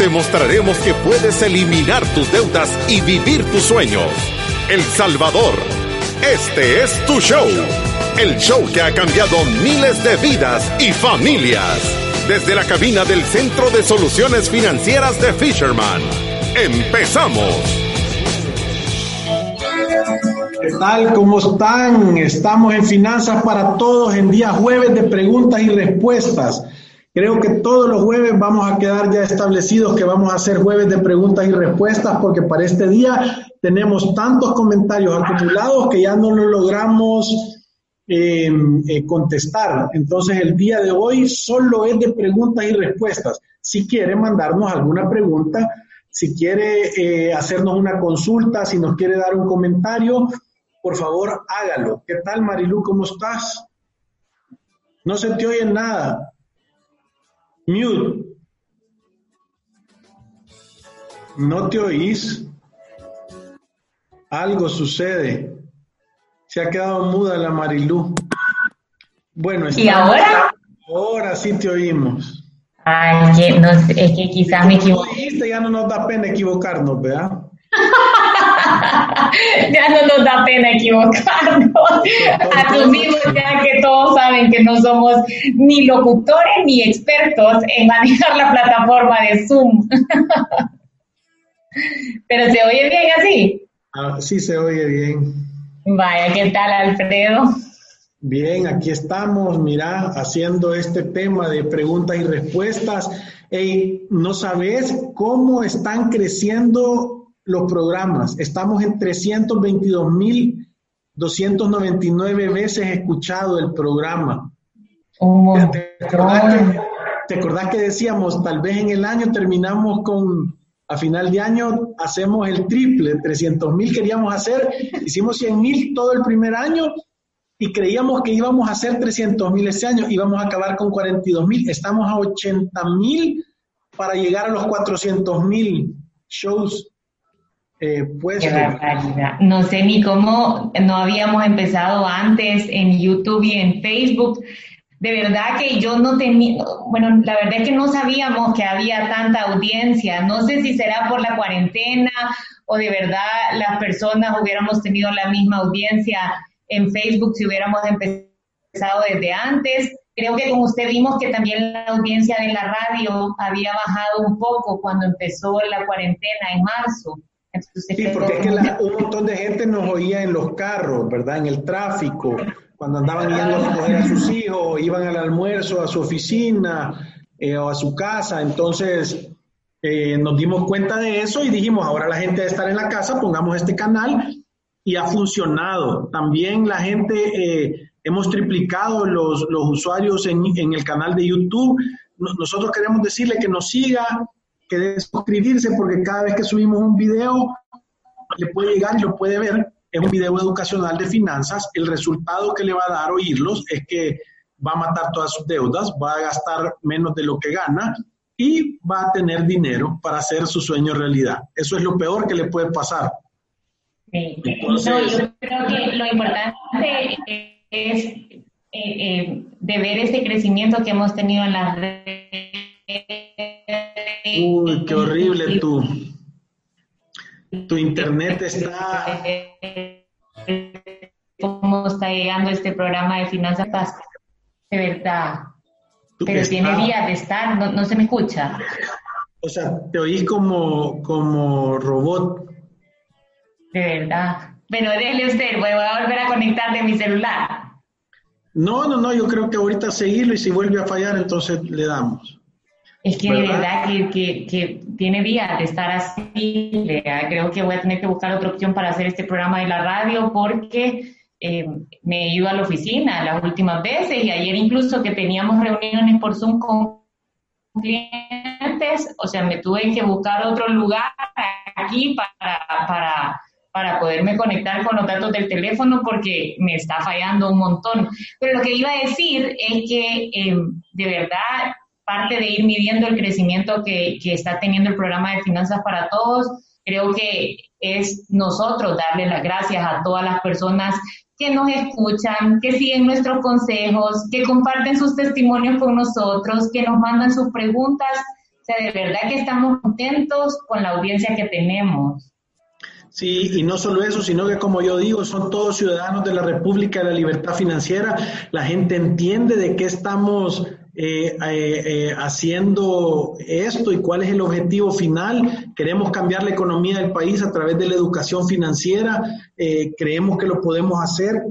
Te mostraremos que puedes eliminar tus deudas y vivir tus sueños. El Salvador, este es tu show. El show que ha cambiado miles de vidas y familias. Desde la cabina del Centro de Soluciones Financieras de Fisherman. ¡Empezamos! ¿Qué tal? ¿Cómo están? Estamos en Finanzas para Todos en día jueves de preguntas y respuestas. Creo que todos los jueves vamos a quedar ya establecidos que vamos a hacer jueves de preguntas y respuestas porque para este día tenemos tantos comentarios acumulados que ya no lo logramos eh, eh, contestar. Entonces el día de hoy solo es de preguntas y respuestas. Si quiere mandarnos alguna pregunta, si quiere eh, hacernos una consulta, si nos quiere dar un comentario, por favor hágalo. ¿Qué tal Marilu? ¿Cómo estás? No se te oye nada. Mute. No te oís. Algo sucede. Se ha quedado muda la Marilu. Bueno, ¿y ahora? Ahora sí te oímos. Ay, que no es que quizás me equivoqué. Ya no nos da pena equivocarnos, ¿verdad? ya no nos da pena equivocarnos. Asumimos ya que todos saben que no somos ni locutores ni expertos en manejar la plataforma de Zoom. Pero se oye bien así. Ah, sí, se oye bien. Vaya, ¿qué tal, Alfredo? Bien, aquí estamos, mira, haciendo este tema de preguntas y respuestas. Hey, no sabes cómo están creciendo los programas. Estamos en 322.299 veces escuchado el programa. ¿Te, acordás que, decíamos, tal vez en el año terminamos con, a final de año hacemos el triple, 300.000 queríamos hacer, hicimos 100.000 todo el primer año y creíamos que íbamos a hacer 300.000 ese año, íbamos a acabar con 42.000, estamos a 80.000 para llegar a los 400.000 shows eh, pues, no sé ni cómo no habíamos empezado antes en YouTube y en Facebook. De verdad que yo no tenía, bueno, la verdad es que no sabíamos que había tanta audiencia. No sé si será por la cuarentena o de verdad las personas hubiéramos tenido la misma audiencia en Facebook si hubiéramos empezado desde antes. Creo que como usted vimos que también la audiencia de la radio había bajado un poco cuando empezó la cuarentena en marzo sí, porque es que un montón de gente nos oía en los carros, ¿verdad? En el tráfico, cuando andaban yendo a recoger a sus hijos, iban al almuerzo, a su oficina eh, o a su casa. Entonces, eh, nos dimos cuenta de eso y dijimos, ahora la gente debe estar en la casa, pongamos este canal y ha funcionado. También la gente, eh, hemos triplicado los, los usuarios en, en, el canal de YouTube. Nosotros queremos decirle que nos siga, que debe suscribirse porque cada vez que subimos un video le puede llegar y lo puede ver. Es un video educacional de finanzas. El resultado que le va a dar oírlos es que va a matar todas sus deudas, va a gastar menos de lo que gana y va a tener dinero para hacer su sueño realidad. Eso es lo peor que le puede pasar. Sí. yo creo que lo importante es eh, eh, de ver ese crecimiento que hemos tenido en las redes Uy, qué horrible tú. Tu internet está. ¿Cómo está llegando este programa de finanzas? De verdad. Pero tiene días de estar, no, se me escucha. O sea, te oí como, como robot. De verdad. Bueno, déjele usted, voy a volver a conectar de mi celular. No, no, no, yo creo que ahorita seguirlo y si vuelve a fallar, entonces le damos. Es que de verdad que, que, tiene días de estar así. Creo que voy a tener que buscar otra opción para hacer este programa de la radio porque eh, me he ido a la oficina las últimas veces y ayer incluso que teníamos reuniones por Zoom con clientes, o sea, me tuve que buscar otro lugar aquí para, para, para poderme conectar con los datos del teléfono porque me está fallando un montón. Pero lo que iba a decir es que em, de verdad parte de ir midiendo el crecimiento que, está teniendo el programa de Finanzas para Todos, creo que es nosotros darle las gracias a todas las personas que nos escuchan, que siguen nuestros consejos, que comparten sus testimonios con nosotros, que nos mandan sus preguntas. O sea, de verdad que estamos contentos con la audiencia que tenemos. Sí, y no solo eso, sino que como yo digo, son todos ciudadanos de la República de la Libertad Financiera. La gente entiende de qué estamos eh, eh, eh, haciendo esto y cuál es el objetivo final. Queremos cambiar la economía del país a través de la educación financiera. creemos que lo podemos hacer.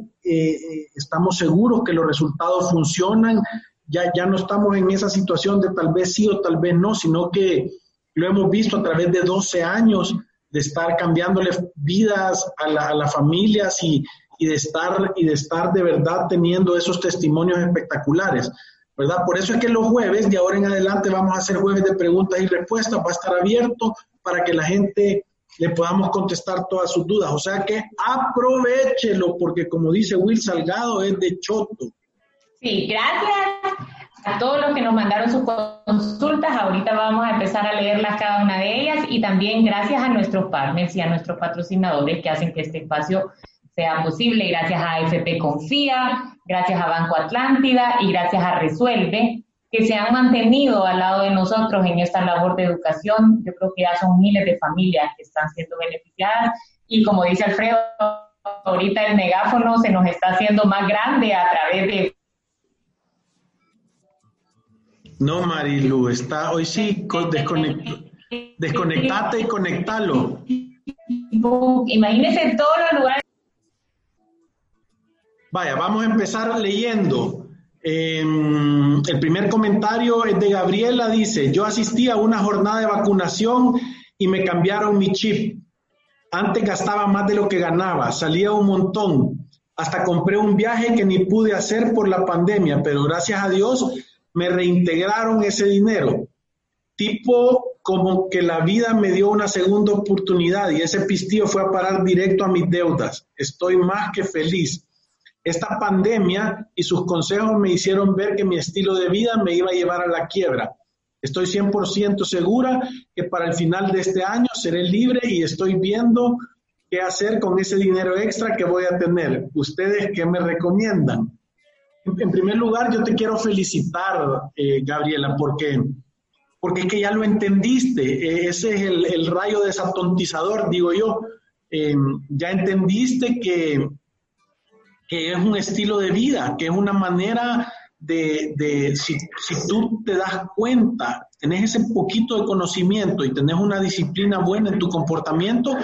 estamos seguros que los resultados funcionan. Ya, ya no estamos en esa situación de tal vez sí o tal vez no, sino que lo hemos visto a través de 12 años de estar cambiándole vidas a, las familias y, de estar, y de estar de verdad teniendo esos testimonios espectaculares. ¿Verdad? Por eso es que los jueves, de ahora en adelante, vamos a hacer jueves de preguntas y respuestas, va a estar abierto para que la gente le podamos contestar todas sus dudas. O sea que aprovechelo, porque como dice Will Salgado, es de choto. Sí, gracias a todos los que nos mandaron sus consultas. Ahorita vamos a empezar a leerlas cada una de ellas y también gracias a nuestros partners y a nuestros patrocinadores que hacen que este espacio sea posible. Gracias a FP Confía, gracias a Banco Atlántida y gracias a Resuelve, que se han mantenido al lado de nosotros en esta labor de educación. Yo creo que ya son miles de familias que están siendo beneficiadas y como dice Alfredo, ahorita el megáfono se nos está haciendo más grande a través de no, Marilu, está hoy sí desconectate y conectalo. Imagínese todos los lugares. Vaya, vamos a empezar leyendo. Em, el primer comentario es de Gabriela, dice, yo asistí a una jornada de vacunación y me cambiaron mi chip. Antes gastaba más de lo que ganaba, salía un montón. Hasta compré un viaje que ni pude hacer por la pandemia, pero gracias a Dios me reintegraron ese dinero. Tipo como que la vida me dio una segunda oportunidad y ese pistillo fue a parar directo a mis deudas. Estoy más que feliz. Esta pandemia y sus consejos me hicieron ver que mi estilo de vida me iba a llevar a la quiebra. Estoy 100% segura que para el final de este año seré libre y estoy viendo qué hacer con ese dinero extra que voy a tener. ¿Ustedes qué me recomiendan? En primer lugar, yo te quiero felicitar, eh, Gabriela, porque, porque es que ya lo entendiste. Eh, ese es el, rayo desatontizador, digo yo. Eh, ya entendiste que, que es un estilo de vida, que es una manera de, de si, si, tú te das cuenta, tenés ese poquito de conocimiento y tenés una disciplina buena en tu comportamiento,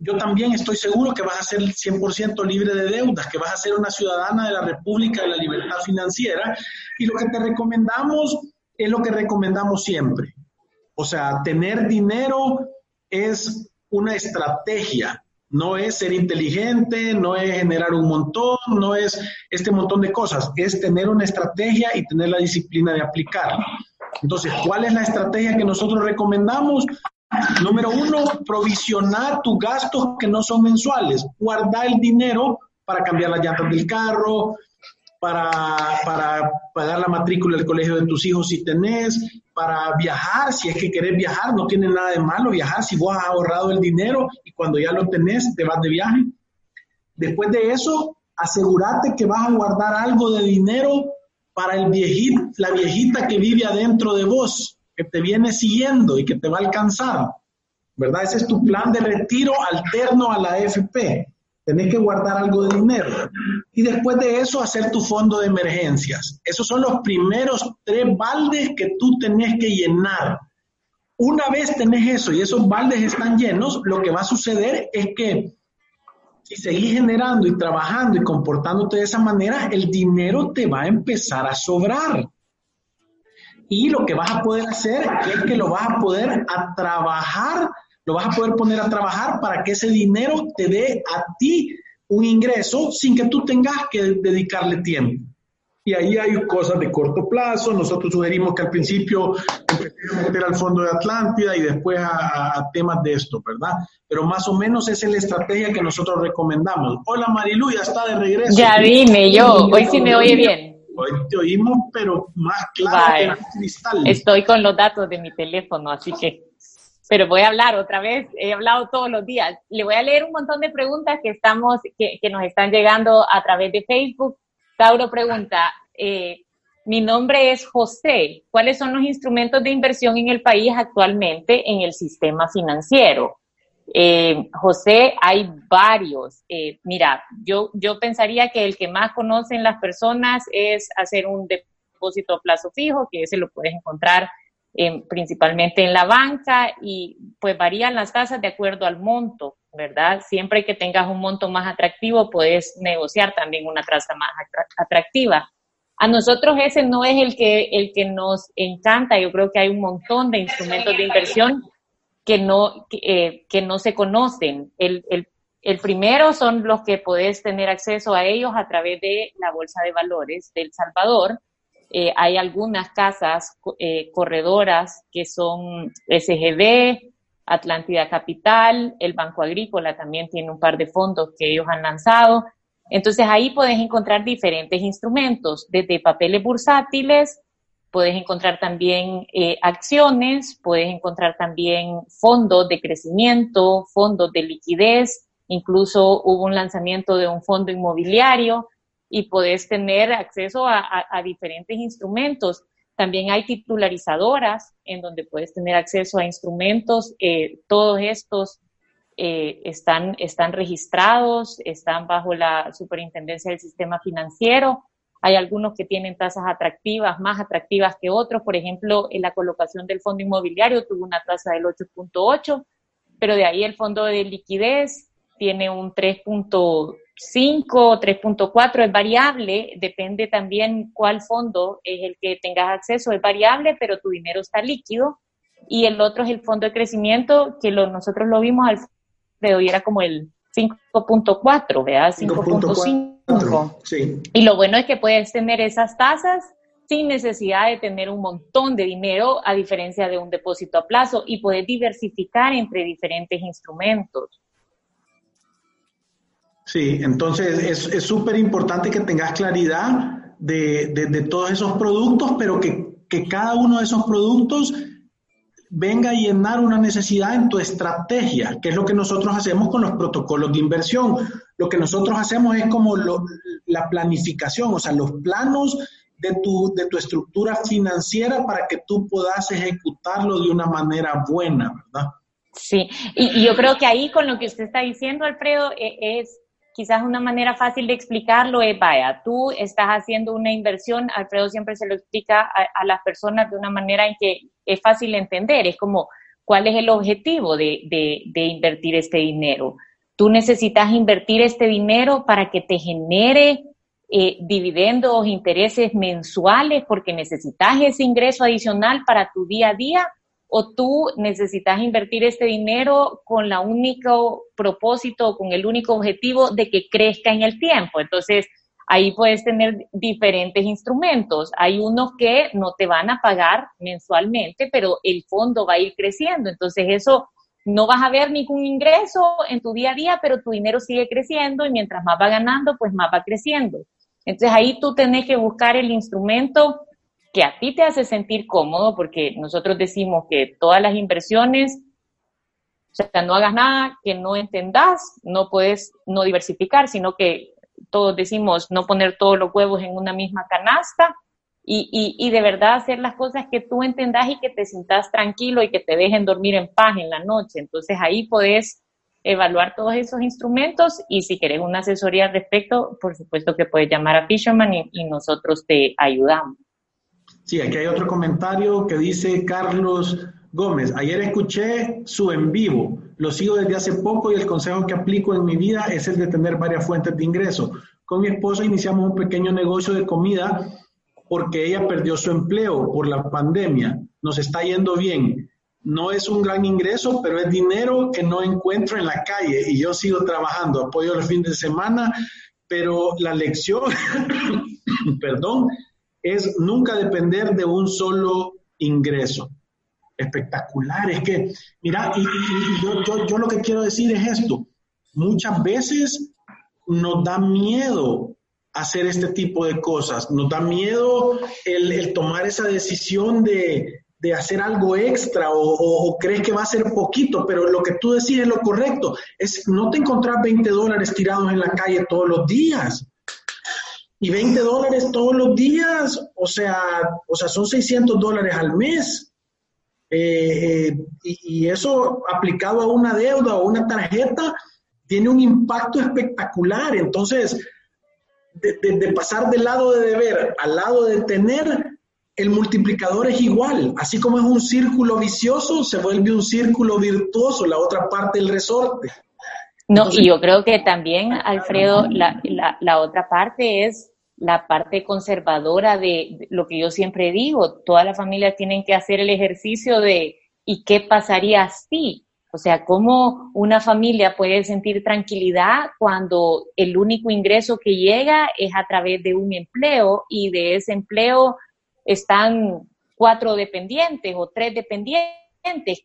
yo también estoy seguro que vas a ser 100% libre de deudas, que vas a ser una ciudadana de la República de la Libertad Financiera. Y lo que te recomendamos es lo que recomendamos siempre. O sea, tener dinero es una estrategia, no es ser inteligente, no es generar un montón, no es este montón de cosas, es tener una estrategia y tener la disciplina de aplicarla. Entonces, ¿cuál es la estrategia que nosotros recomendamos? Número uno, provisionar tus gastos que no son mensuales. Guardar el dinero para cambiar las llantas del carro, para, para pagar la matrícula del colegio de tus hijos si tenés, para viajar, si es que querés viajar, no tiene nada de malo viajar si vos has ahorrado el dinero y cuando ya lo tenés te vas de viaje. Después de eso, asegúrate que vas a guardar algo de dinero para el viejito, la viejita que vive adentro de vos que te viene siguiendo y que te va a alcanzar, ¿verdad? Ese es tu plan de retiro alterno a la AFP. Tenés que guardar algo de dinero. Y después de eso, hacer tu fondo de emergencias. Esos son los primeros tres baldes que tú tenés que llenar. Una vez tenés eso y esos baldes están llenos, lo que va a suceder es que si seguís generando y trabajando y comportándote de esa manera, el dinero te va a empezar a sobrar. Y lo que vas a poder hacer es que lo vas a poder a trabajar, lo vas a poder poner a trabajar para que ese dinero te dé a ti un ingreso sin que tú tengas que dedicarle tiempo. y ahí hay cosas de corto plazo. Nosotros sugerimos que al principio empecemos a meter al fondo de Atlántida y después a, temas de esto, ¿verdad? Pero más o menos esa es la estrategia que nosotros recomendamos. Hola Marilu, ya está de regreso. Ya vine yo, hoy sí me oye bien. Hoy te oímos, pero más claro que el cristal. Estoy con los datos de mi teléfono, así que pero voy a hablar otra vez, he hablado todos los días. Le voy a leer un montón de preguntas que, estamos, que, nos están llegando a través de Facebook. Tauro pregunta, eh, mi nombre es José, ¿cuáles son los instrumentos de inversión en el país actualmente en el sistema financiero? Eh, José, hay varios. Eh, mira, yo, yo pensaría que el que más conocen las personas es hacer un depósito a plazo fijo, que ese lo puedes encontrar principalmente en la banca y pues varían las tasas de acuerdo al monto, ¿verdad? Siempre que tengas un monto más atractivo, puedes negociar también una tasa más atractiva. A nosotros ese no es el que, el que nos encanta. Yo creo que hay un montón de instrumentos de inversión que no, que, eh, no se conocen. El, el, el, primero son los que puedes tener acceso a ellos a través de la Bolsa de Valores del Salvador. Eh, hay algunas casas eh, corredoras que son SGB, Atlántida Capital, el Banco Agrícola también tiene un par de fondos que ellos han lanzado. Entonces ahí puedes encontrar diferentes instrumentos, desde papeles bursátiles, puedes encontrar también eh, acciones, puedes encontrar también fondos de crecimiento, fondos de liquidez, incluso hubo un lanzamiento de un fondo inmobiliario y puedes tener acceso a, diferentes instrumentos. También hay titularizadoras en donde puedes tener acceso a instrumentos. Eh, todos estos eh, están, están registrados, están bajo la superintendencia del sistema financiero. Hay algunos que tienen tasas atractivas, más atractivas que otros. Por ejemplo, en la colocación del fondo inmobiliario tuvo una tasa del 8.8, pero de ahí el fondo de liquidez tiene un 3.5 o 3.4, es variable, depende también cuál fondo es el que tengas acceso, es variable, pero tu dinero está líquido. Y el otro es el fondo de crecimiento, que lo, nosotros lo vimos al de hoy era como el 5.4, ¿verdad? 5.5. Sí. Y lo bueno es que puedes tener esas tasas sin necesidad de tener un montón de dinero, a diferencia de un depósito a plazo, y puedes diversificar entre diferentes instrumentos. Sí, entonces es súper importante que tengas claridad de, de, todos esos productos, pero que, que cada uno de esos productos venga a llenar una necesidad en tu estrategia, que es lo que nosotros hacemos con los protocolos de inversión. Lo que nosotros hacemos es como la planificación, o sea, los planos de tu, de tu estructura financiera para que tú puedas ejecutarlo de una manera buena, ¿verdad? Sí, y, yo creo que ahí con lo que usted está diciendo, Alfredo, e, es quizás una manera fácil de explicarlo es, vaya, tú estás haciendo una inversión, Alfredo siempre se lo explica a, las personas de una manera en que es fácil entender, es como, ¿cuál es el objetivo de, de, invertir este dinero? Tú necesitas invertir este dinero para que te genere eh, dividendos, intereses mensuales, porque necesitas ese ingreso adicional para tu día a día, o tú necesitas invertir este dinero con la único propósito, con el único objetivo de que crezca en el tiempo. Entonces, ahí puedes tener diferentes instrumentos. Hay unos que no te van a pagar mensualmente, pero el fondo va a ir creciendo. Entonces, eso no vas a ver ningún ingreso en tu día a día, pero tu dinero sigue creciendo y mientras más va ganando, pues más va creciendo. Entonces, ahí tú tenés que buscar el instrumento que a ti te hace sentir cómodo, porque nosotros decimos que todas las inversiones, o sea, no hagas nada que no entendas, no puedes no diversificar, sino que todos decimos no poner todos los huevos en una misma canasta y, y, y de verdad hacer las cosas que tú entendas y que te sientas tranquilo y que te dejen dormir en paz en la noche. Entonces ahí podés evaluar todos esos instrumentos y si querés una asesoría al respecto, por supuesto que puedes llamar a Fisherman y nosotros te ayudamos. Sí, aquí hay otro comentario que dice Carlos Gómez. Ayer escuché su en vivo. Lo sigo desde hace poco y el consejo que aplico en mi vida es el de tener varias fuentes de ingreso. Con mi esposa iniciamos un pequeño negocio de comida porque ella perdió su empleo por la pandemia. Nos está yendo bien. No es un gran ingreso, pero es dinero que no encuentro en la calle y yo sigo trabajando. Apoyo el fin de semana pero la lección, perdón, es nunca depender de un solo ingreso. Espectacular, es que, mira, y, yo, yo, lo que quiero decir es esto, muchas veces nos da miedo hacer este tipo de cosas, nos da miedo el tomar esa decisión de, de hacer algo extra o, crees que va a ser poquito, pero lo que tú decís es lo correcto. Es no te encontrás 20 dólares tirados en la calle todos los días. Y 20 dólares todos los días, o sea, o sea son 600 dólares al mes. Eh, eh, y, eso aplicado a una deuda o una tarjeta tiene un impacto espectacular. Entonces, de pasar del lado de deber al lado de tener, el multiplicador es igual. Así como es un círculo vicioso, se vuelve un círculo virtuoso, la otra parte del resorte. No, y yo creo que también, Alfredo, la, la, otra parte es la parte conservadora de, lo que yo siempre digo, todas las familias tienen que hacer el ejercicio de ¿y qué pasaría si? O sea, ¿cómo una familia puede sentir tranquilidad cuando el único ingreso que llega es a través de un empleo y de ese empleo están cuatro dependientes o tres dependientes.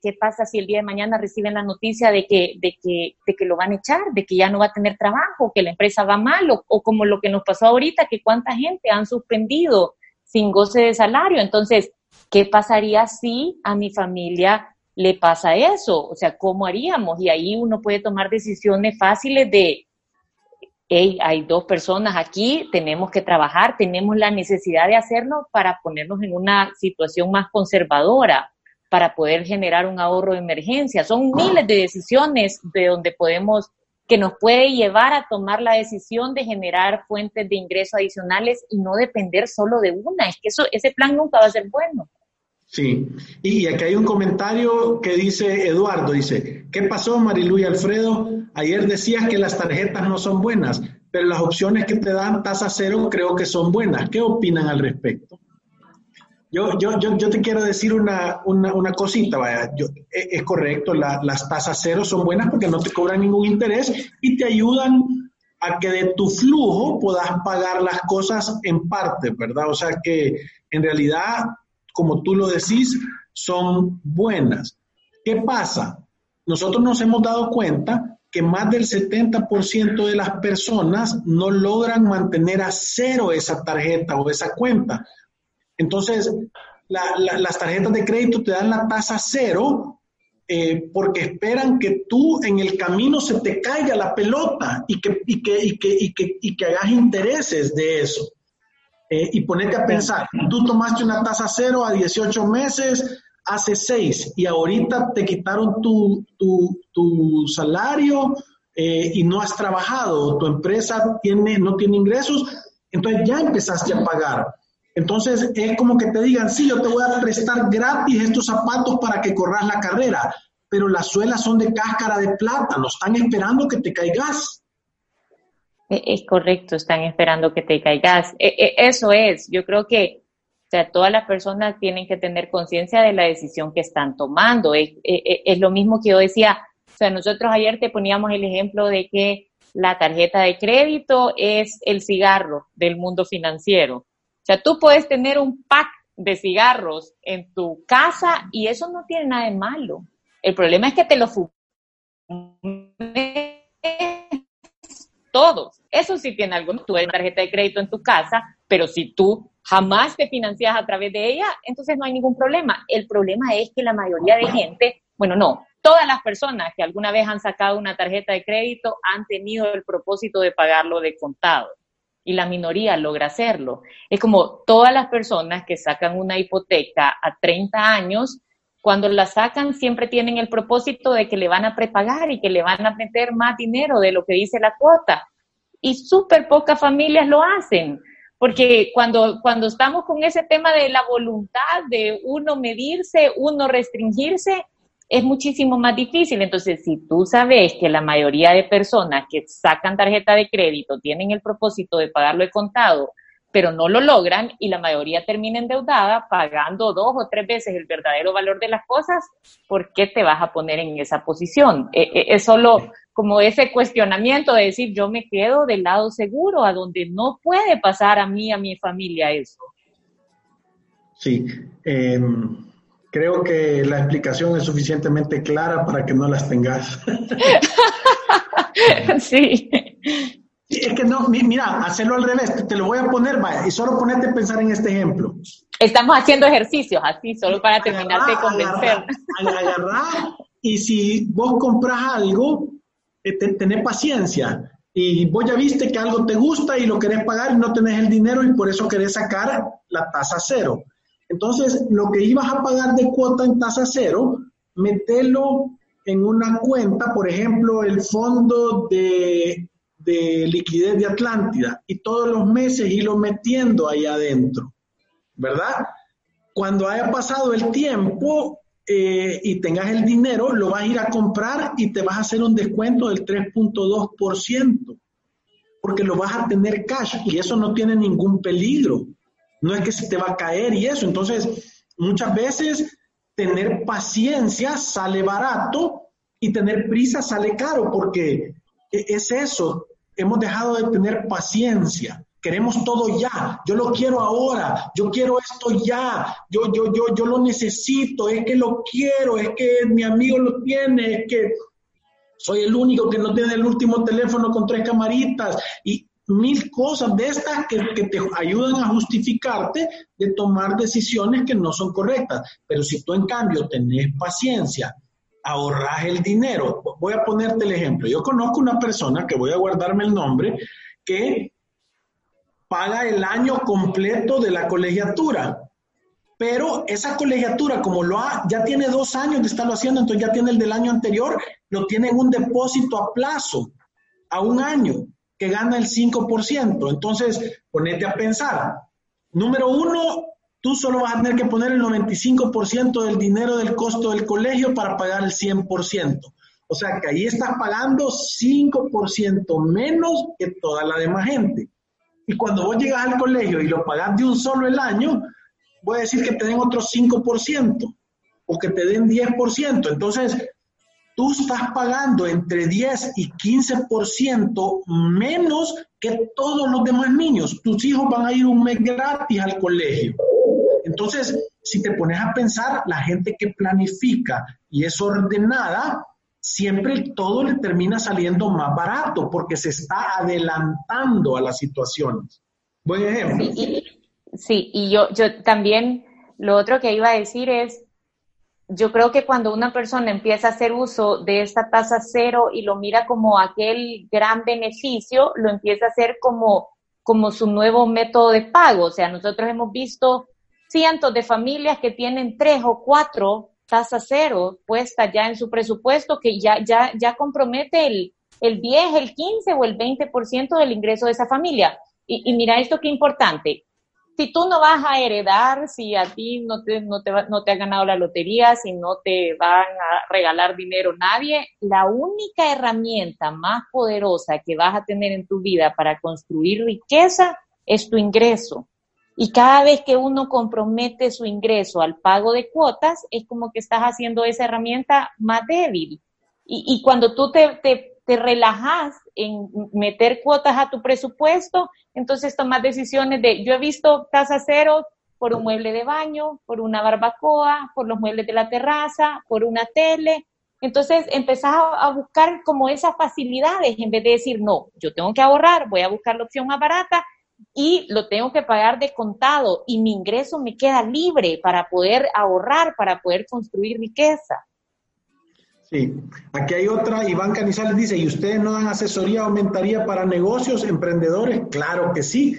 ¿Qué pasa si el día de mañana reciben la noticia de que, de que, de que lo van a echar, de que ya no va a tener trabajo, que la empresa va mal, o, como lo que nos pasó ahorita, que cuánta gente han suspendido sin goce de salario? Entonces, ¿qué pasaría si a mi familia le pasa eso? O sea, ¿cómo haríamos? Y ahí uno puede tomar decisiones fáciles de, hay dos personas aquí, tenemos que trabajar, tenemos la necesidad de hacerlo para ponernos en una situación más conservadora, para poder generar un ahorro de emergencia. Son miles de decisiones de donde podemos, que nos puede llevar a tomar la decisión de generar fuentes de ingresos adicionales y no depender solo de una. Es que eso, ese plan nunca va a ser bueno. Sí, y aquí hay un comentario que dice Eduardo, dice, ¿qué pasó Marilu y Alfredo? Ayer decías que las tarjetas no son buenas, pero las opciones que te dan tasa cero creo que son buenas. ¿Qué opinan al respecto? Yo, yo, yo, yo te quiero decir una, una, una cosita, vaya, e, es, correcto, las tasas cero son buenas porque no te cobran ningún interés y te ayudan a que de tu flujo puedas pagar las cosas en parte, ¿verdad? O sea que en realidad como tú lo decís, son buenas. ¿Qué pasa? Nosotros nos hemos dado cuenta que más del 70% de las personas no logran mantener a cero esa tarjeta o esa cuenta. Entonces, las tarjetas de crédito te dan la tasa cero eh, porque esperan que tú en el camino se te caiga la pelota y que, y que, y que, y que, y que hagas intereses de eso. Eh, y ponete a pensar, tú tomaste una tasa cero a 18 meses, hace 6 y ahorita te quitaron tu, tu, salario eh, y no has trabajado, tu empresa tiene, no tiene ingresos, entonces ya empezaste a pagar. Entonces es como que te digan, sí, yo te voy a prestar gratis estos zapatos para que corras la carrera, pero las suelas son de cáscara de plata, no están esperando que te caigas. E, es correcto, están esperando que te caigas. E, e, eso es, yo creo que todas las personas tienen que tener conciencia de la decisión que están tomando. Es, es, lo mismo que yo decía, o sea, nosotros ayer te poníamos el ejemplo de que la tarjeta de crédito es el cigarro del mundo financiero. O sea, tú puedes tener un pack de cigarros en tu casa y eso no tiene nada de malo. El problema es que te lo fumes todos. Eso sí tiene algo. Tú eres una tarjeta de crédito en tu casa, pero si tú jamás te financias a través de ella, entonces no hay ningún problema. El problema es que la mayoría de gente, bueno, no, todas las personas que alguna vez han sacado una tarjeta de crédito han tenido el propósito de pagarlo de contado y la minoría logra hacerlo. Es como todas las personas que sacan una hipoteca a 30 años, cuando la sacan siempre tienen el propósito de que le van a prepagar y que le van a meter más dinero de lo que dice la cuota. Y súper pocas familias lo hacen, porque cuando, cuando estamos con ese tema de la voluntad de uno medirse, uno restringirse, es muchísimo más difícil. Entonces, si tú sabes que la mayoría de personas que sacan tarjeta de crédito tienen el propósito de pagarlo de contado, pero no lo logran y la mayoría termina endeudada pagando dos o tres veces el verdadero valor de las cosas, ¿por qué te vas a poner en esa posición? E, e, es solo como ese cuestionamiento de decir, yo me quedo del lado seguro, a donde no puede pasar a mí, a mi familia eso. Sí, em, creo que la explicación es suficientemente clara para que no las tengas. sí. Es que no, mira, hacerlo al revés, te lo voy a poner, y solo ponerte a pensar en este ejemplo. Estamos haciendo ejercicios así, solo para terminar de convencer. Agarrar, y si vos compras algo, eh, tenés paciencia. Y vos ya viste que algo te gusta y lo querés pagar y no tenés el dinero y por eso querés sacar la tasa cero. Entonces, lo que ibas a pagar de cuota en tasa cero, metelo en una cuenta, por ejemplo, el fondo de, de liquidez de Atlántida, y todos los meses irlo metiendo ahí adentro, ¿verdad? Cuando haya pasado el tiempo eh, y tengas el dinero, lo vas a ir a comprar y te vas a hacer un descuento del 3.2%, porque lo vas a tener cash y eso no tiene ningún peligro. No es que se te va a caer y eso. Entonces, muchas veces tener paciencia sale barato y tener prisa sale caro, porque e, es eso, hemos dejado de tener paciencia. Queremos todo ya. Yo lo quiero ahora. Yo quiero esto ya. Yo, yo, yo, yo lo necesito. Es que lo quiero. Es que mi amigo lo tiene. Es que soy el único que no tiene el último teléfono con tres camaritas. Y mil cosas de estas que, te ayudan a justificarte de tomar decisiones que no son correctas. Pero si tú en cambio tenés paciencia, ahorras el dinero. Voy a ponerte el ejemplo. Yo conozco una persona, que voy a guardarme el nombre, que paga el año completo de la colegiatura. Pero esa colegiatura, como lo ha, ya tiene dos años de estarlo haciendo, entonces ya tiene el del año anterior, lo tiene en un depósito a plazo, a un año, gana el 5%. Entonces, ponete a pensar. Número uno, tú solo vas a tener que poner el 95% del dinero del costo del colegio para pagar el 100%. O sea que ahí estás pagando 5% menos que toda la demás gente. Y cuando vos llegas al colegio y lo pagas de un solo el año, voy a decir que te den otro 5% o que te den 10%. Entonces, tú estás pagando entre 10 y 15% menos que todos los demás niños. Tus hijos van a ir un mes gratis al colegio. Entonces, si te pones a pensar, la gente que planifica y es ordenada, siempre todo le termina saliendo más barato porque se está adelantando a las situaciones. Buen ejemplo. Sí, y, yo, yo también lo otro que iba a decir es, yo creo que cuando una persona empieza a hacer uso de esta tasa cero y lo mira como aquel gran beneficio, lo empieza a hacer como, como su nuevo método de pago. O sea, nosotros hemos visto cientos de familias que tienen tres o cuatro tasa cero puesta ya en su presupuesto que ya, ya, ya compromete el, el 10, el 15 o el 20% del ingreso de esa familia. Y, y, mira esto qué importante. Si tú no vas a heredar, si a ti no te, no, te no te ha ganado la lotería, si no te van a regalar dinero nadie, la única herramienta más poderosa que vas a tener en tu vida para construir riqueza es tu ingreso. Y cada vez que uno compromete su ingreso al pago de cuotas, es como que estás haciendo esa herramienta más débil. Y, cuando tú te, te, relajas en meter cuotas a tu presupuesto, entonces tomas decisiones de, yo he visto tasa cero por un mueble de baño, por una barbacoa, por los muebles de la terraza, por una tele. Entonces empezás a, buscar como esas facilidades en vez de decir, no, yo tengo que ahorrar, voy a buscar la opción más barata y lo tengo que pagar de contado y mi ingreso me queda libre para poder ahorrar, para poder construir riqueza. Sí, aquí hay otra, Iván Canizales dice, ¿y ustedes no dan asesoría aumentaría para negocios, emprendedores? Claro que sí.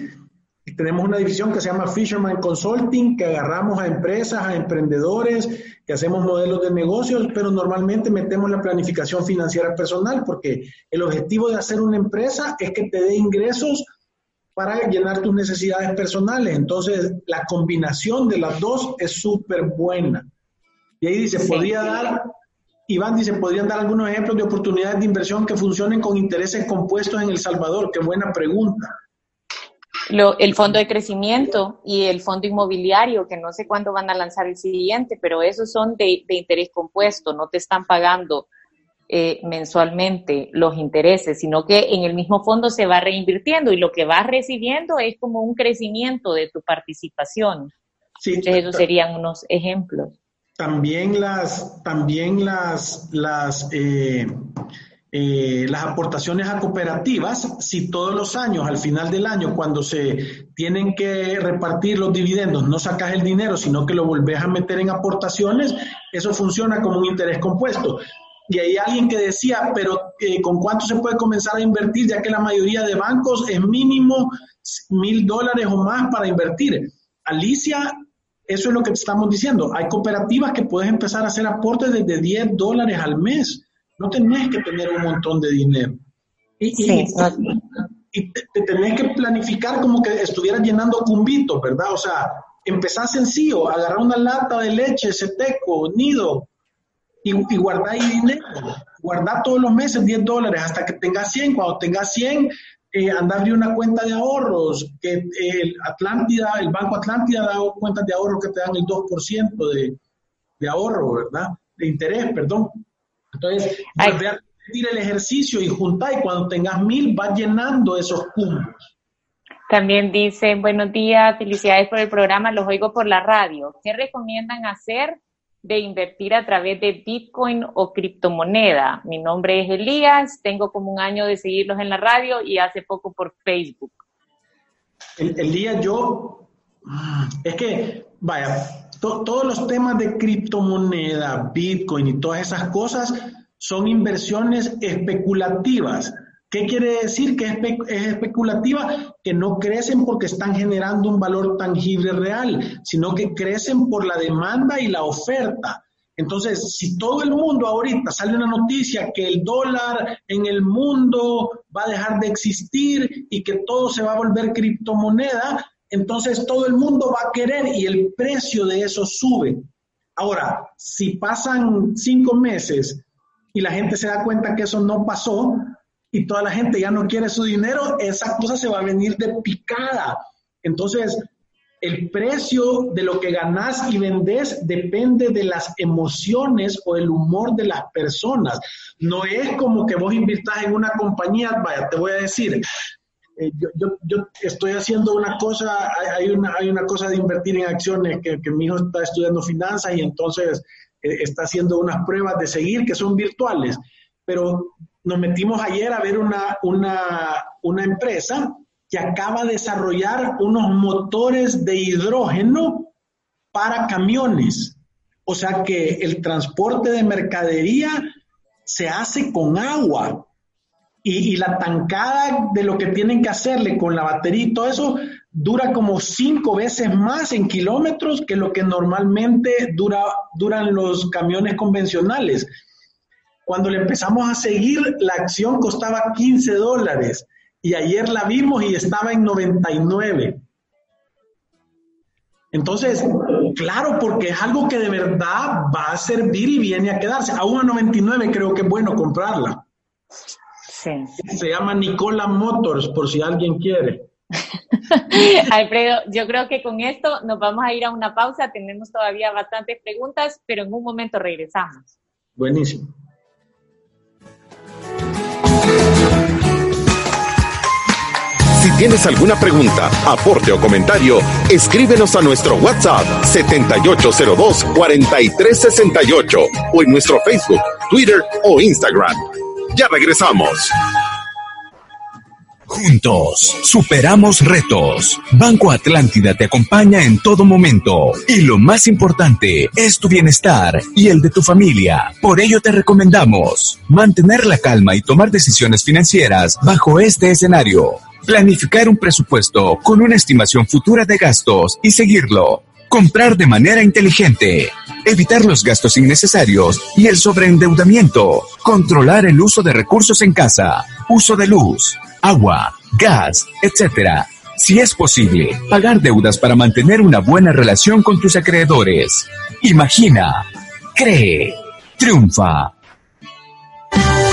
Tenemos una división que se llama Fisherman Consulting, que agarramos a empresas, a emprendedores, que hacemos modelos de negocios, pero normalmente metemos la planificación financiera personal, porque el objetivo de hacer una empresa es que te dé ingresos para llenar tus necesidades personales. Entonces, la combinación de las dos es súper buena. Y ahí dice, podría dar, Iván dice, podrían dar algunos ejemplos de oportunidades de inversión que funcionen con intereses compuestos en El Salvador. Qué buena pregunta. Lo, el fondo de crecimiento y el fondo inmobiliario, que no sé cuándo van a lanzar el siguiente, pero esos son de, de interés compuesto, no te están pagando eh, mensualmente los intereses, sino que en el mismo fondo se va reinvirtiendo y lo que vas recibiendo es como un crecimiento de tu participación. Sí, esos serían unos ejemplos. También las, también las, las, eh, eh, las aportaciones a cooperativas, si todos los años, al final del año, cuando se tienen que repartir los dividendos, no sacas el dinero, sino que lo volvés a meter en aportaciones, eso funciona como un interés compuesto. Y hay alguien que decía, pero eh, ¿con cuánto se puede comenzar a invertir? Ya que la mayoría de bancos es mínimo mil dólares o más para invertir. Alicia, eso es lo que te estamos diciendo. Hay cooperativas que puedes empezar a hacer aportes desde 10 dólares al mes. No tenés que tener un montón de dinero. Y, y, te, tenés que planificar como que estuvieras llenando cumbitos, ¿verdad? O sea, empezar sencillo, agarrar una lata de leche, seteco, nido, y, y guardar dinero. Guardar todos los meses 10 dólares hasta que tengas 100. Cuando tengas 100, eh, una cuenta de ahorros, que el Atlántida, el Banco Atlántida da cuentas de ahorro que te dan el 2% de, de ahorro, ¿verdad? De interés, perdón. Entonces, volver a el ejercicio y juntar y cuando tengas mil vas llenando esos puntos. También dice, buenos días, felicidades por el programa, los oigo por la radio. ¿Qué recomiendan hacer de invertir a través de Bitcoin o criptomoneda. Mi nombre es Elías, tengo como un año de seguirlos en la radio y hace poco por Facebook. Elías, yo, es que, vaya, todos los temas de criptomoneda, Bitcoin y todas esas cosas son inversiones especulativas ¿Qué quiere decir que es, especulativa? Que no crecen porque están generando un valor tangible real, sino que crecen por la demanda y la oferta. Entonces, si todo el mundo ahorita sale una noticia que el dólar en el mundo va a dejar de existir y que todo se va a volver criptomoneda, entonces todo el mundo va a querer y el precio de eso sube. Ahora, si pasan cinco meses y la gente se da cuenta que eso no pasó, y toda la gente ya no quiere su dinero, esa cosa se va a venir de picada. Entonces, el precio de lo que ganás y vendés depende de las emociones o el humor de las personas. No es como que vos invirtás en una compañía, vaya, te voy a decir, eh, yo, estoy haciendo una cosa, hay una, hay una cosa de invertir en acciones que, mi hijo está estudiando finanzas y entonces eh, está haciendo unas pruebas de seguir que son virtuales, pero nos metimos ayer a ver una, una, empresa que acaba de desarrollar unos motores de hidrógeno para camiones. O sea que el transporte de mercadería se hace con agua y, y, la tancada de lo que tienen que hacerle con la batería y todo eso dura como cinco veces más en kilómetros que lo que normalmente dura, duran los camiones convencionales. Cuando le empezamos a seguir, la acción costaba 15 dólares y ayer la vimos y estaba en 99. Entonces, claro, porque es algo que de verdad va a servir y viene a quedarse. A 1.99 creo que es bueno comprarla. Sí. Se llama Nicola Motors, por si alguien quiere. Alfredo, yo creo que con esto nos vamos a ir a una pausa. Tenemos todavía bastantes preguntas, pero en un momento regresamos. Buenísimo. Si tienes alguna pregunta, aporte o comentario, escríbenos a nuestro WhatsApp 7802-4368 o en nuestro Facebook, Twitter o Instagram. Ya regresamos. Juntos, superamos retos. Banco Atlántida te acompaña en todo momento. Y lo más importante es tu bienestar y el de tu familia. Por ello te recomendamos mantener la calma y tomar decisiones financieras bajo este escenario. Planificar un presupuesto con una estimación futura de gastos y seguirlo. Comprar de manera inteligente. Evitar los gastos innecesarios y el sobreendeudamiento. Controlar el uso de recursos en casa. Uso de luz, agua, gas, etc. Si es posible, pagar deudas para mantener una buena relación con tus acreedores. Imagina, cree, triunfa.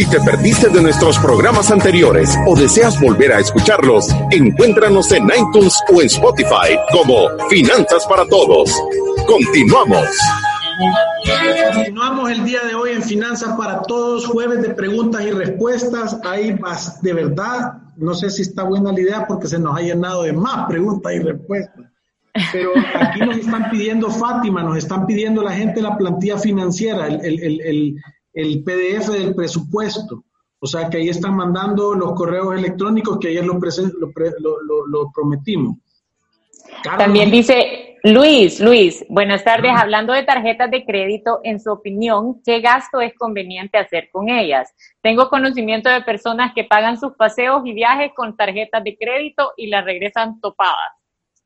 Si te perdiste de nuestros programas anteriores o deseas volver a escucharlos, encuéntranos en iTunes o en Spotify como Finanzas para Todos. Continuamos. Continuamos el día de hoy en Finanzas para Todos, jueves de preguntas y respuestas. Hay más, de verdad, no sé si está buena la idea porque se nos ha llenado de más preguntas y respuestas. Pero aquí nos están pidiendo, Fátima, nos están pidiendo la gente la plantilla financiera, el, el, el, el PDF del presupuesto. O sea que ahí están mandando los correos electrónicos que ayer lo, lo, lo, prometimos. También dice Luis, Luis, buenas tardes. Hablando de tarjetas de crédito, en su opinión, ¿qué gasto es conveniente hacer con ellas? Tengo conocimiento de personas que pagan sus paseos y viajes con tarjetas de crédito y las regresan topadas.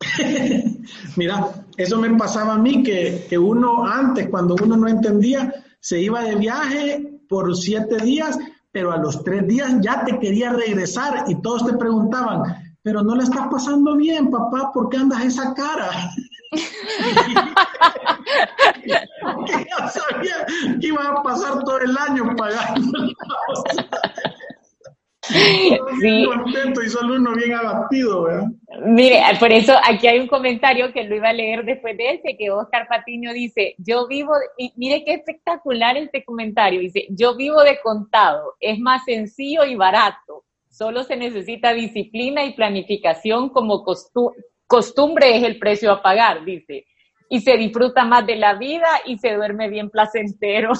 Mira, eso me pasaba a mí, que, que uno antes, cuando uno no entendía, se iba de viaje por siete días, pero a los tres días ya te quería regresar y todos te preguntaban, pero no le estás pasando bien, papá, ¿por qué andas esa cara? Porque ya sabía que iba a pasar todo el año pagando. Sí. contento y solo uno bien abatido, ¿verdad? Mire, por eso aquí hay un comentario que lo iba a leer después de ese, que Oscar Patiño dice, yo vivo, y mire qué espectacular este comentario, dice, yo vivo de contado, es más sencillo y barato, solo se necesita disciplina y planificación como costumbre es el precio a pagar, dice, y se disfruta más de la vida y se duerme bien placentero.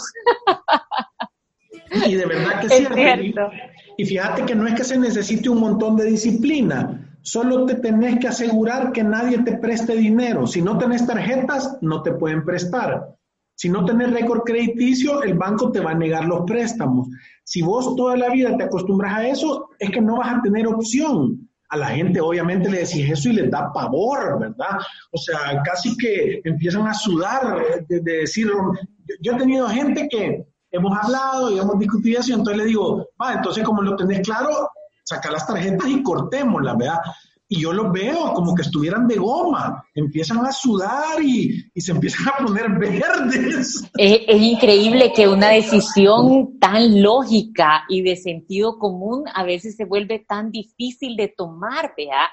Y de verdad que es cierto. Y fíjate que no es que se necesite un montón de disciplina, solo te tenés que asegurar que nadie te preste dinero. Si no tenés tarjetas, no te pueden prestar. Si no tenés récord crediticio, el banco te va a negar los préstamos. Si vos toda la vida te acostumbras a eso, es que no vas a tener opción. A la gente obviamente le decís eso y les da pavor, ¿verdad? O sea, casi que empiezan a sudar de, de decir, yo he tenido gente que hemos hablado y hemos discutido eso, y entonces le digo, va, entonces como lo tenés claro, saca las tarjetas y cortémoslas, ¿verdad? Y yo los veo como que estuvieran de goma, empiezan a sudar y, se empiezan a poner verdes. Es, increíble que una decisión tan lógica y de sentido común a veces se vuelve tan difícil de tomar, ¿verdad?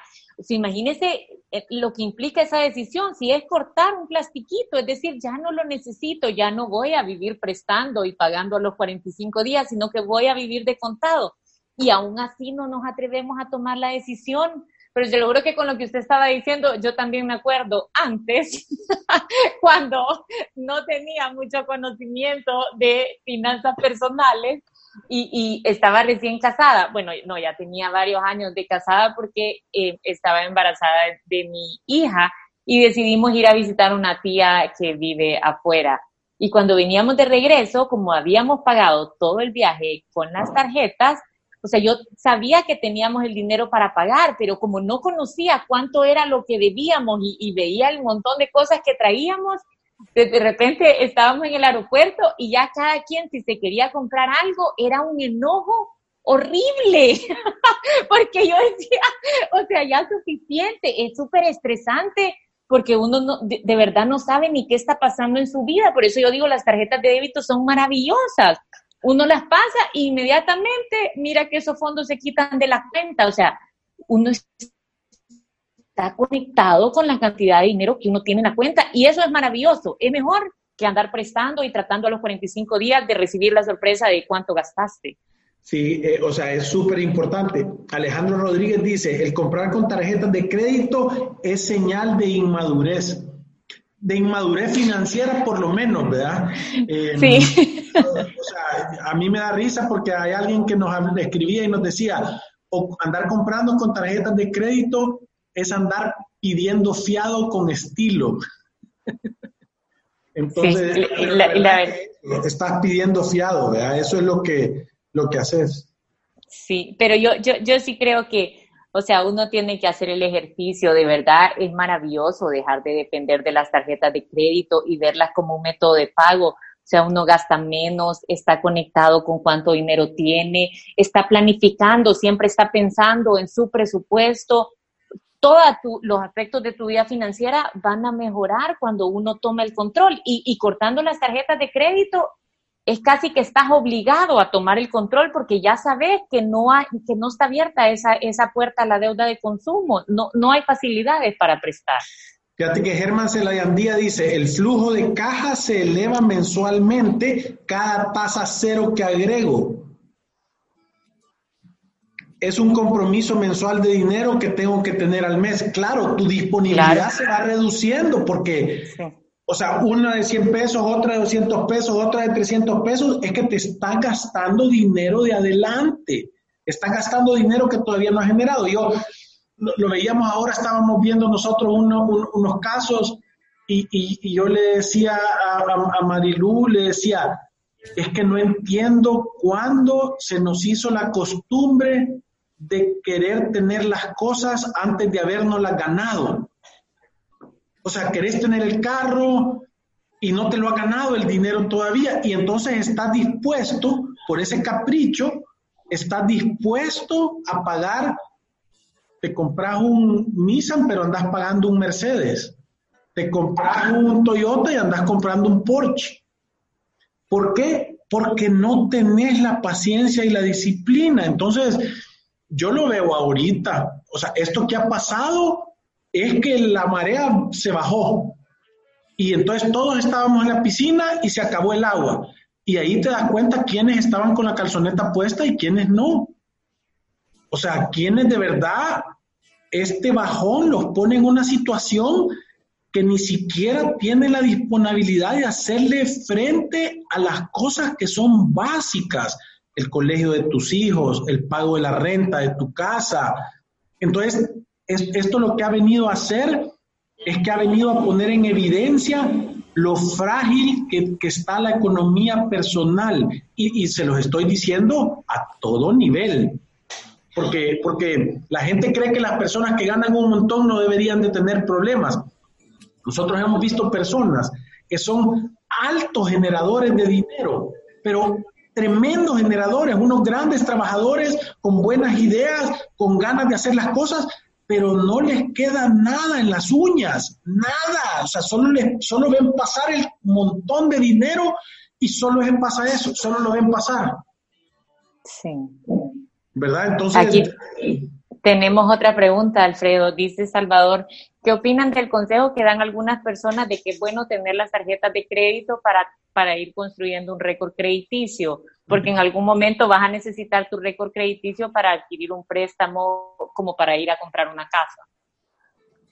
Imagínese eh, lo que implica esa decisión, si es cortar un plastiquito, es decir, ya no lo necesito, ya no voy a vivir prestando y pagando a los 45 días, sino que voy a vivir de contado. Y aún así no nos atrevemos a tomar la decisión. Pero yo logro que con lo que usted estaba diciendo, yo también me acuerdo antes, cuando no tenía mucho conocimiento de finanzas personales, y, estaba recién casada. Bueno, no, ya tenía varios años de casada porque eh, estaba embarazada de mi hija y decidimos ir a visitar una tía que vive afuera. Y cuando veníamos de regreso, como habíamos pagado todo el viaje con las tarjetas, o sea, yo sabía que teníamos el dinero para pagar, pero como no conocía cuánto era lo que debíamos y, y veía el montón de cosas que traíamos, de repente estábamos en el aeropuerto y ya cada quien si se quería comprar algo era un enojo horrible, porque yo decía, o sea, ya suficiente, es súper estresante porque uno de, de, verdad no sabe ni qué está pasando en su vida, por eso yo digo, las tarjetas de débito son maravillosas, uno las pasa e inmediatamente mira que esos fondos se quitan de la cuenta, o sea, uno está conectado con la cantidad de dinero que uno tiene en la cuenta y eso es maravilloso. Es mejor que andar prestando y tratando a los 45 días de recibir la sorpresa de cuánto gastaste. Sí, eh, o sea, es súper importante. Alejandro Rodríguez dice, el comprar con tarjetas de crédito es señal de inmadurez, de inmadurez financiera por lo menos, ¿verdad? Eh, sí. O sea, a mí me da risa porque hay alguien que nos escribía y nos decía, o andar comprando con tarjetas de crédito es andar pidiendo fiado con estilo. Entonces, estás pidiendo fiado, ¿verdad? Eso es lo que, lo que haces. Sí, pero yo, yo, yo sí creo que O sea, uno tiene que hacer el ejercicio, de verdad es maravilloso dejar de depender de las tarjetas de crédito y verlas como un método de pago. O sea, uno gasta menos, está conectado con cuánto dinero tiene, está planificando, siempre está pensando en su presupuesto. Todos los aspectos de tu vida financiera van a mejorar cuando uno toma el control y, cortando las tarjetas de crédito es casi que estás obligado a tomar el control porque ya sabes que no, hay, que no está abierta esa, esa puerta a la deuda de consumo, no, no hay facilidades para prestar. Fíjate que Germán Celayandía dice, el flujo de caja se eleva mensualmente cada tasa cero que agrego. Es un compromiso mensual de dinero que tengo que tener al mes. Claro, tu disponibilidad se va reduciendo porque o sea, una de 100 pesos, otra de 200 pesos, otra de 300 pesos, es que te estás gastando dinero de adelante. Estás gastando dinero que todavía no has generado. Yo lo, veíamos ahora, estábamos viendo nosotros unos casos y, yo le decía a, a Marilú, le decía, es que no entiendo cuándo se nos hizo la costumbre de querer tener las cosas antes de habernos las ganado. O sea, querés tener el carro y no te lo ha ganado el dinero todavía y entonces estás dispuesto, por ese capricho, estás dispuesto a pagar, te compras un Nissan pero andas pagando un Mercedes, te compras un Toyota y andas comprando un Porsche. ¿Por qué? Porque no tenés la paciencia y la disciplina. Entonces, yo lo veo ahorita, o sea, esto que ha pasado es que la marea se bajó y entonces todos estábamos en la piscina y se acabó el agua. Y ahí te das cuenta quiénes estaban con la calzoneta puesta y quiénes no. O sea, quiénes de verdad este bajón los pone en una situación que ni siquiera tienen la disponibilidad de hacerle frente a las cosas que son básicas, el colegio de tus hijos, el pago de la renta de tu casa. Entonces, esto lo que ha venido a hacer es que ha venido a poner en evidencia lo frágil que, está la economía personal y, se los estoy diciendo a todo nivel. Porque, porque la gente cree que las personas que ganan un montón no deberían de tener problemas. Nosotros hemos visto personas que son altos generadores de dinero, pero tremendos generadores, unos grandes trabajadores con buenas ideas, con ganas de hacer las cosas, pero no les queda nada en las uñas, nada, o sea, solo, les, solo ven pasar el montón de dinero y solo ven pasar eso, solo lo ven pasar. Sí. ¿Verdad? Entonces... Aquí tenemos otra pregunta, Alfredo. Dice Salvador, ¿qué opinan del consejo que dan algunas personas de que es bueno tener las tarjetas de crédito para, para ir construyendo un récord crediticio? porque en algún momento vas a necesitar tu récord crediticio para adquirir un préstamo como para ir a comprar una casa.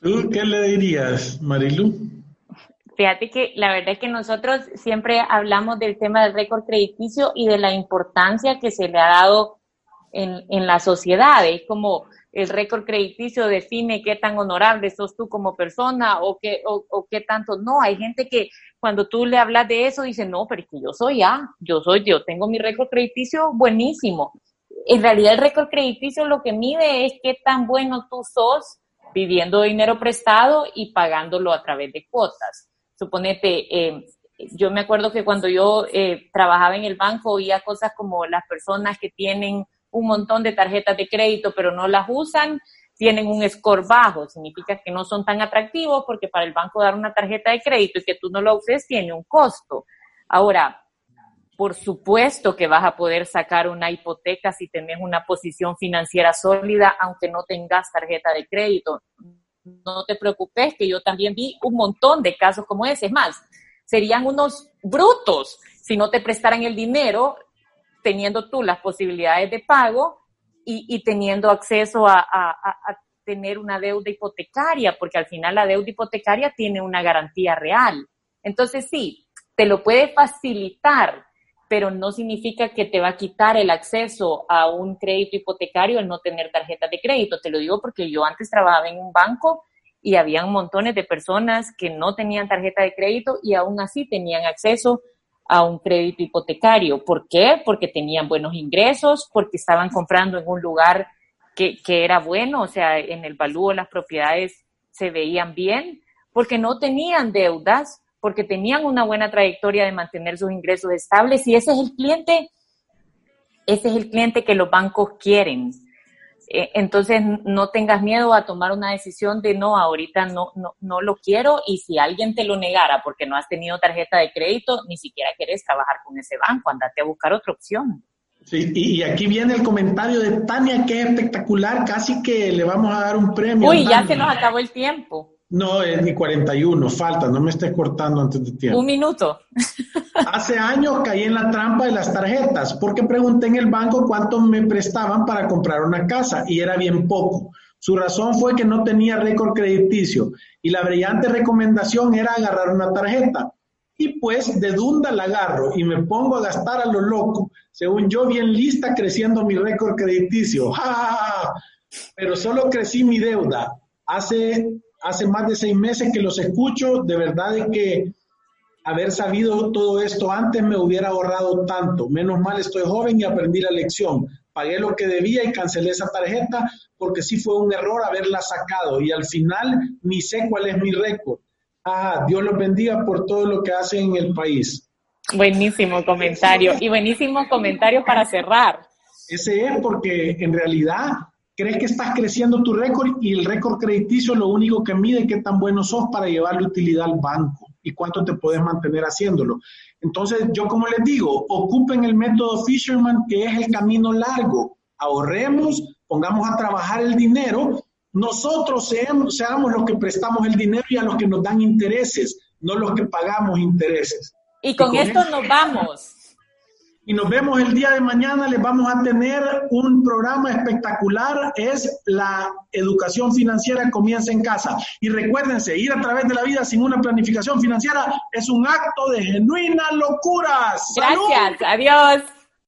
¿Tú qué le dirías, Marilu? Fíjate que la verdad es que nosotros siempre hablamos del tema del récord crediticio y de la importancia que se le ha dado en, en la sociedad. Es como el récord crediticio define qué tan honorable sos tú como persona o qué, o qué tanto no. Hay gente que cuando tú le hablas de eso, dice, no, pero es que yo soy A, yo soy, yo tengo mi récord crediticio buenísimo. En realidad el récord crediticio lo que mide es qué tan bueno tú sos pidiendo dinero prestado y pagándolo a través de cuotas. Suponete, eh, yo me acuerdo que cuando yo eh, trabajaba en el banco oía cosas como las personas que tienen un montón de tarjetas de crédito pero no las usan, tienen un score bajo, significa que no son tan atractivos porque para el banco dar una tarjeta de crédito y que tú no lo uses tiene un costo. Ahora, por supuesto que vas a poder sacar una hipoteca si tenés una posición financiera sólida, aunque no tengas tarjeta de crédito. No te preocupes, que yo también vi un montón de casos como ese. Es más, serían unos brutos si no te prestaran el dinero teniendo tú las posibilidades de pago y, teniendo acceso a, tener una deuda hipotecaria, porque al final la deuda hipotecaria tiene una garantía real. Entonces sí, te lo puede facilitar, pero no significa que te va a quitar el acceso a un crédito hipotecario el no tener tarjeta de crédito. Te lo digo porque yo antes trabajaba en un banco y habían montones de personas que no tenían tarjeta de crédito y aún así tenían acceso a un crédito hipotecario. ¿Por qué? Porque tenían buenos ingresos, porque estaban comprando en un lugar que, que era bueno, o sea, en el valúo las propiedades se veían bien, porque no tenían deudas, porque tenían una buena trayectoria de mantener sus ingresos estables y ese es el cliente, ese es el cliente que los bancos quieren. Eh, entonces no tengas miedo a tomar una decisión de no, ahorita no, no, no lo quiero y si alguien te lo negara porque no has tenido tarjeta de crédito, ni siquiera quieres trabajar con ese banco, andate a buscar otra opción. Sí, y aquí viene el comentario de Tania, que es espectacular, casi que le vamos a dar un premio. Uy, ya se nos acabó el tiempo. No, es ni 41, falta, no me estés cortando antes de tiempo. Un minuto. Hace años caí en la trampa de las tarjetas porque pregunté en el banco cuánto me prestaban para comprar una casa y era bien poco. Su razón fue que no tenía récord crediticio y la brillante recomendación era agarrar una tarjeta. Y pues de dunda la agarro y me pongo a gastar a lo loco, según yo bien lista creciendo mi récord crediticio. Pero solo crecí mi deuda. Hace hace más de seis meses que los escucho, de verdad es que haber sabido todo esto antes me hubiera ahorrado tanto. Menos mal estoy joven y aprendí la lección. Pagué lo que debía y cancelé esa tarjeta porque sí fue un error haberla sacado y al final ni sé cuál es mi récord. Ah, Dios los bendiga por todo lo que hacen en el país. Buenísimo comentario y buenísimo comentario para cerrar. Ese es porque en realidad crees que estás creciendo tu récord y el récord crediticio lo único que mide qué tan bueno sos para llevarle utilidad al banco y cuánto te puedes mantener haciéndolo. Entonces, yo como les digo, ocupen el método Fisherman, que es el camino largo. Ahorremos, pongamos a trabajar el dinero. Nosotros seamos, seamos los que prestamos el dinero y a los que nos dan intereses, no los que pagamos intereses. Y con, esto nos vamos y nos vemos el día de mañana. Les vamos a tener un programa espectacular. Es la educación financiera comienza en casa. Y recuérdense, ir a través de la vida sin una planificación financiera es un acto de genuina locuras. Gracias. Adiós.